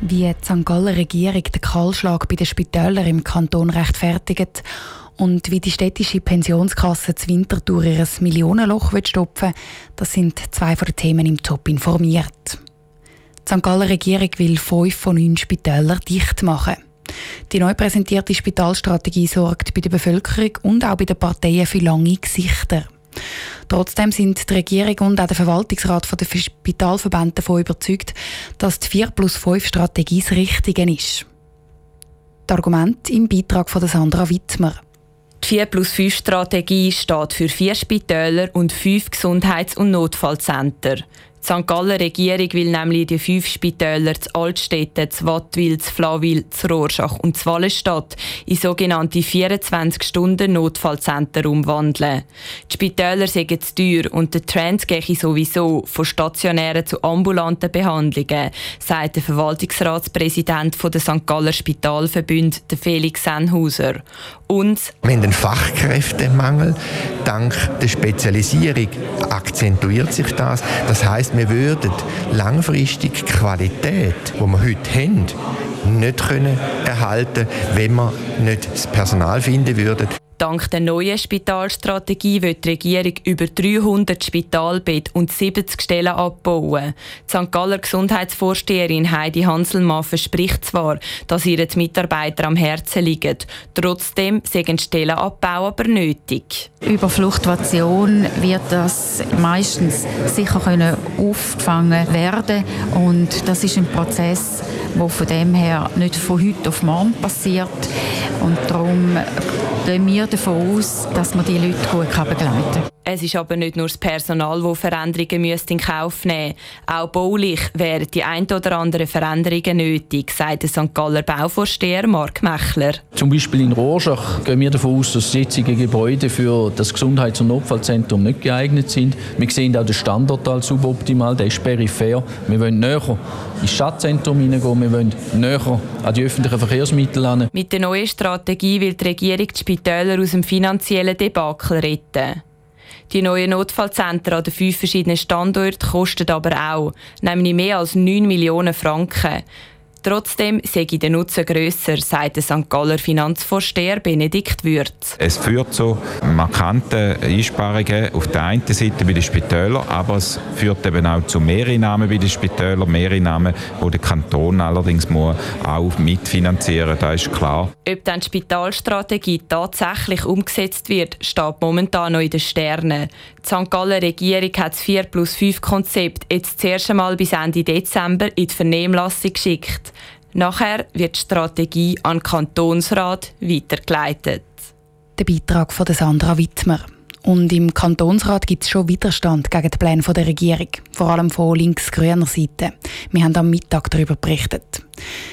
Wie die St. Galler Regierung den Kahlschlag bei den Spitälern im Kanton rechtfertigt und wie die städtische Pensionskasse das Winterthur ihr Millionenloch stopfen das sind zwei von den Themen im Top informiert. Die St. Galler Regierung will fünf von neun Spitälern dicht machen. Die neu präsentierte Spitalstrategie sorgt bei der Bevölkerung und auch bei den Parteien für lange Gesichter. Trotzdem sind die Regierung und auch der Verwaltungsrat der Spitalverbände davon überzeugt, dass die 4 plus 5 Strategie das Richtige ist. Das Argument im Beitrag von Sandra Wittmer. Die 4 plus 5 Strategie steht für vier Spitäler und fünf Gesundheits- und Notfallcenter. Die St. Galler Regierung will nämlich die fünf Spitäler zu Altstädten, zu Wattwil, zu Flawil, zu Rorschach und zu Wallenstadt in sogenannte 24-Stunden-Notfallzentren umwandeln. Die Spitäler sind zu teuer und der Trend gehe sowieso von stationären zu ambulanten Behandlungen, sagt der Verwaltungsratspräsident der St. Galler Spitalverbund, Felix Sennhauser. Und wir haben einen Fachkräftemangel. Dank der Spezialisierung akzentuiert sich das. Das heißt, wir würden langfristig Qualität, die wir heute haben, nicht können erhalten, wenn wir nicht das Personal finden würden. Dank der neuen Spitalstrategie wird die Regierung über 300 Spitalbetten und 70 Stellen abbauen. Die St. Galler Gesundheitsvorsteherin Heidi Hanselmann verspricht zwar, dass ihre Mitarbeiter am Herzen liegen. Trotzdem sind Stellenabbau aber nötig. Über Fluktuation wird das meistens sicher können aufgefangen werden und das ist ein Prozess, der von dem her nicht von heute auf morgen passiert und darum gehen wir davon aus, dass man die Leute gut begleiten kann. Es ist aber nicht nur das Personal, das Veränderungen in Kauf nehmen müsste. Auch baulich wären die ein oder anderen Veränderungen nötig, sagt der St. Galler Bauvorsteher Mark Mechler. Zum Beispiel in Rorschach gehen wir davon aus, dass jetzige Gebäude für das Gesundheits- und Notfallzentrum nicht geeignet sind. Wir sehen auch den Standort als suboptimal, der ist peripher. Wir wollen näher ins Stadtzentrum hineingehen, wir wollen näher an die öffentlichen Verkehrsmittel an. Mit der neuen Strategie will die Regierung die Spitäler aus dem finanziellen Debakel retten. Die neuen Notfallzentren an den fünf verschiedenen Standorten kosten aber auch, nämlich mehr als 9 Millionen Franken. Trotzdem sei der Nutzen grösser, sagt der St. Galler Finanzvorsteher Benedikt Würz. Es führt zu markanten Einsparungen auf der einen Seite bei den Spitälern, aber es führt eben auch zu Mehreinnahmen bei den Spitälern, Mehreinnahmen, die der Kanton allerdings muss auch mitfinanzieren muss, das ist klar. Ob dann die Spitalstrategie tatsächlich umgesetzt wird, steht momentan noch in den Sternen. Die St. Galler Regierung hat das 4 plus 5 Konzept jetzt zuerst einmal bis Ende Dezember in die Vernehmlassung geschickt. Nachher wird die Strategie an den Kantonsrat weitergeleitet. Der Beitrag von Sandra Wittmer. Und im Kantonsrat gibt es schon Widerstand gegen die Pläne der Regierung, vor allem von links-grüner Seite. Wir haben am Mittag darüber berichtet.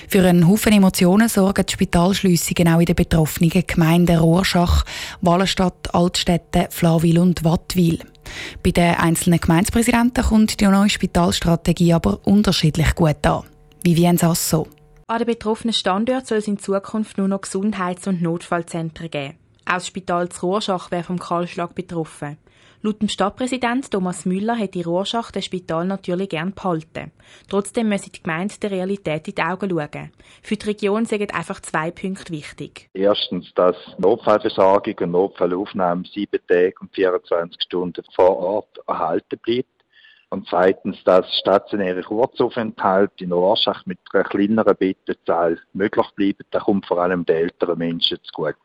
Für einen Haufen Emotionen sorgen die Spitalschliessungen auch in den betroffenen Gemeinden Rorschach, Wallenstadt, Altstädte, Flawil und Wattwil. Bei den einzelnen Gemeindepräsidenten kommt die neue Spitalstrategie aber unterschiedlich gut an. Vivienne Sasso. An den betroffenen Standorten soll es in Zukunft nur noch Gesundheits- und Notfallzentren geben. Auch das Spital zu Rorschach wäre vom Kahlschlag betroffen. Laut dem Stadtpräsident Thomas Müller hätte Rorschach das Spital natürlich gern behalten. Trotzdem müsse die Gemeinde der Realität in die Augen schauen. Für die Region sind einfach zwei Punkte wichtig. Erstens, dass Notfallversorgung und Notfallaufnahme sieben Tage und 24 Stunden vor Ort erhalten bleibt. Und zweitens, dass stationäre Kurzaufenthalte in Rorschach mit einer kleineren Bettenzahl möglich bleiben. Das kommt vor allem den älteren Menschen zu gut.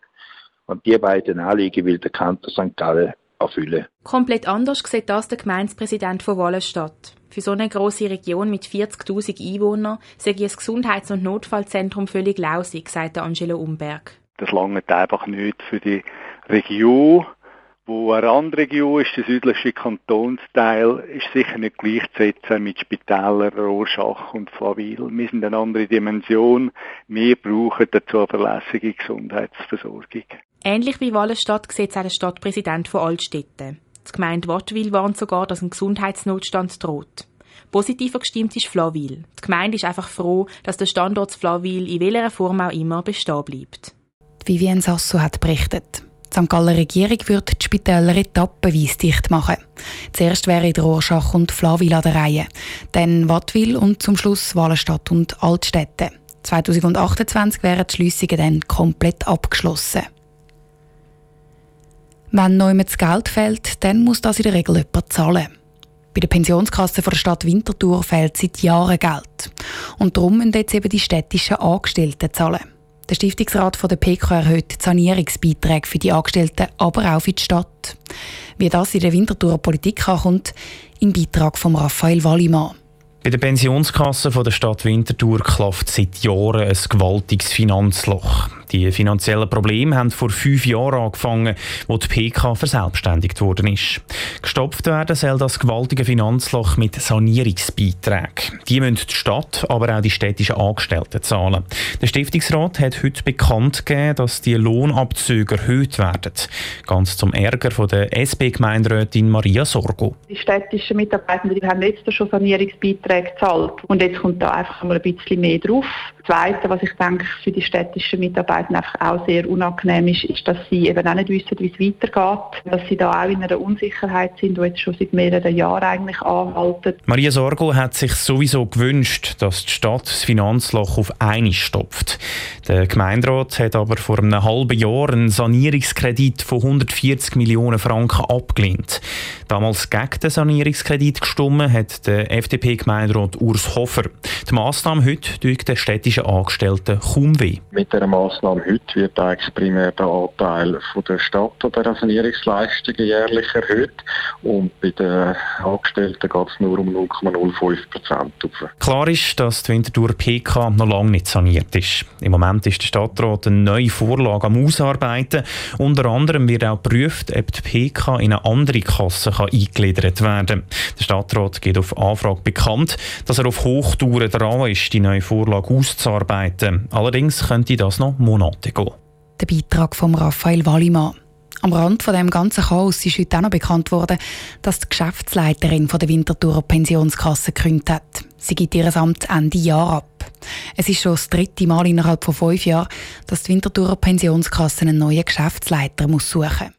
Und die beiden Anliegen will der Kanton St. Gallen erfüllen. Komplett anders sieht das der Gemeindepräsident von Wallenstadt. Für so eine große Region mit 40.000 Einwohnern sei ein Gesundheits- und Notfallzentrum völlig lausig, sagt Angelo Umberg. Das langt einfach nicht für die Region wo eine Randregion ist, der südliche Kantonsteil, ist sicher nicht gleichzusetzen mit Spitälern, Rorschach und Flawil. Wir sind eine andere Dimension. Wir brauchen eine zuverlässige Gesundheitsversorgung. Ähnlich wie Wallenstadt sieht es auch der Stadtpräsident von Altstädten. Die Gemeinde Wattwil warnt sogar, dass ein Gesundheitsnotstand droht. Positiver gestimmt ist Flawil. Die Gemeinde ist einfach froh, dass der Standort Flawil in welcher Form auch immer bestehen bleibt. Vivienne Sasso hat berichtet. St. Galler Regierung wird die Spitäler etappenweise dicht machen. Zuerst wäre der Rorschach und Flawil an der Reihe, dann Wattwil und zum Schluss Wallenstadt und Altstädte. 2028 wären die Schliessungen dann komplett abgeschlossen. Wenn noch das Geld fehlt, dann muss das in der Regel jemand zahlen. Bei der Pensionskasse der Stadt Winterthur fehlt seit Jahren Geld. Und darum müssen jetzt eben die städtischen Angestellten zahlen. Der Stiftungsrat der PK erhöht die Sanierungsbeiträge für die Angestellten, aber auch für die Stadt. Wie das in der Winterthurer Politik ankommt, im Beitrag von Raphael Wallimann. Bei der Pensionskasse der Stadt Winterthur klafft seit Jahren ein gewaltiges Finanzloch. Die finanziellen Probleme haben vor fünf Jahren angefangen, als die PK verselbstständigt worden ist. Gestopft werden soll das gewaltige Finanzloch mit Sanierungsbeiträgen. Die müssen die Stadt, aber auch die städtischen Angestellten zahlen. Der Stiftungsrat hat heute bekannt gegeben, dass die Lohnabzüge erhöht werden. Ganz zum Ärger von der SP-Gemeinderätin Maria Sorgo. Die städtischen Mitarbeitenden haben letztes schon Sanierungsbeiträge gezahlt. Und jetzt kommt da einfach mal ein bisschen mehr drauf. Das Zweite, was ich denke, für die städtischen Mitarbeiter einfach auch sehr unangenehm ist, ist, dass sie eben auch nicht wissen, wie es weitergeht. Dass sie da auch in einer Unsicherheit sind, die jetzt schon seit mehreren Jahren eigentlich anhalten. Maria Sorgo hat sich sowieso gewünscht, dass die Stadt das Finanzloch auf eine stopft. Der Gemeinderat hat aber vor einem halben Jahr einen Sanierungskredit von 140 Millionen Franken abgelehnt. Damals gegen den Sanierungskredit gestimmt hat der FDP-Gemeinderat Urs Hofer. Die Massnahme heute tut den städtischen Angestellten kaum weh. Mit der Massnahme heute wird eigentlich primär der Anteil von der Stadt an der Sanierungsleistungen jährlich erhöht und bei den Angestellten geht es nur um 0,05 Prozent. Klar ist, dass die Winterthur PK noch lange nicht saniert ist. Im Moment ist der Stadtrat eine neue Vorlage am Ausarbeiten. Unter anderem wird auch geprüft, ob die PK in eine andere Kasse kann eingegliedert werden kann. Der Stadtrat geht auf Anfrage bekannt, dass er auf Hochtouren dran ist, die neue Vorlage auszuarbeiten. Allerdings könnte das noch Monate gehen. Der Beitrag von Raphael Wallimann. Am Rand von dem ganzen Chaos ist heute auch noch bekannt worden, dass die Geschäftsleiterin von der Winterthurer Pensionskasse gekündigt hat. Sie gibt ihr Amt Ende Jahr ab. Es ist schon das dritte Mal innerhalb von fünf Jahren, dass die Winterthurer Pensionskasse einen neuen Geschäftsleiter muss suchen muss.